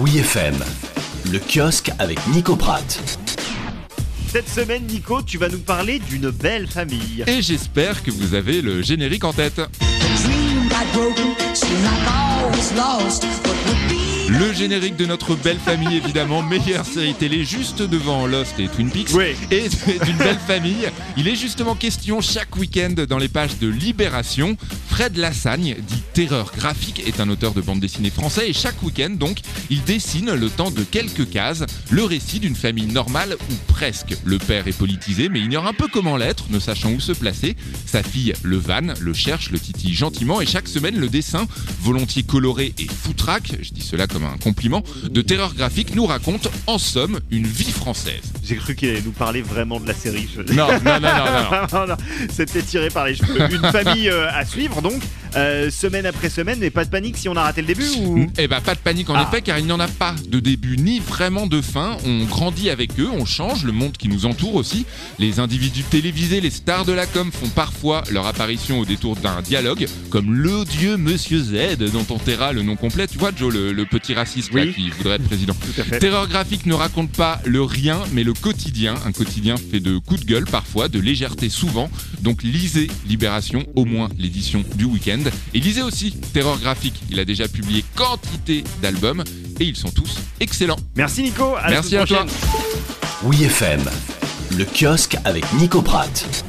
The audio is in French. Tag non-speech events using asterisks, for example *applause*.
Oui FM, le kiosque avec Nico Pratt. Cette semaine, Nico, tu vas nous parler d'une belle famille. Et j'espère que vous avez le générique en tête. Le générique de notre belle famille, évidemment, meilleure série télé, juste devant Lost et Twin Peaks. Oui. Et d'une belle famille. Il est justement question chaque week-end dans les pages de Libération. Fred Lassagne, dit Terreur graphique, est un auteur de bande dessinée français et chaque week-end, donc, il dessine le temps de quelques cases le récit d'une famille normale ou presque. Le père est politisé, mais ignore un peu comment l'être, ne sachant où se placer. Sa fille le vanne, le cherche, le titille gentiment et chaque semaine, le dessin, volontiers coloré et foutraque, je dis cela comme un compliment, de terreur graphique nous raconte en somme une vie française. J'ai cru qu'il allait nous parler vraiment de la série. Je- Non, non, non, non, non. *laughs* non. Non, non, C'était tiré par les cheveux. Une famille euh, à suivre donc, euh, semaine après semaine, mais pas de panique si on a raté le début ou. Eh ben pas de panique en Ah. effet car il n'y en a pas de début ni vraiment de fin. On grandit avec eux, on change le monde qui nous entoure aussi. Les individus télévisés, les stars de la com font parfois leur apparition au détour d'un dialogue, comme l'odieux Monsieur Z dont on taira le nom complet. Tu vois Joe, le, le petit raciste là, qui voudrait être président. *laughs* Terreur graphique ne raconte pas le rien, mais le quotidien. Un quotidien fait de coups de gueule parfois, de légèreté souvent. Donc lisez Libération, au moins l'édition du week-end. Et lisez aussi Terreur graphique. Il a déjà publié quantité d'albums et ils sont tous excellents. Merci Nico. À la Merci à toi. prochaine. Oui FM, le kiosque avec Nico Pratt.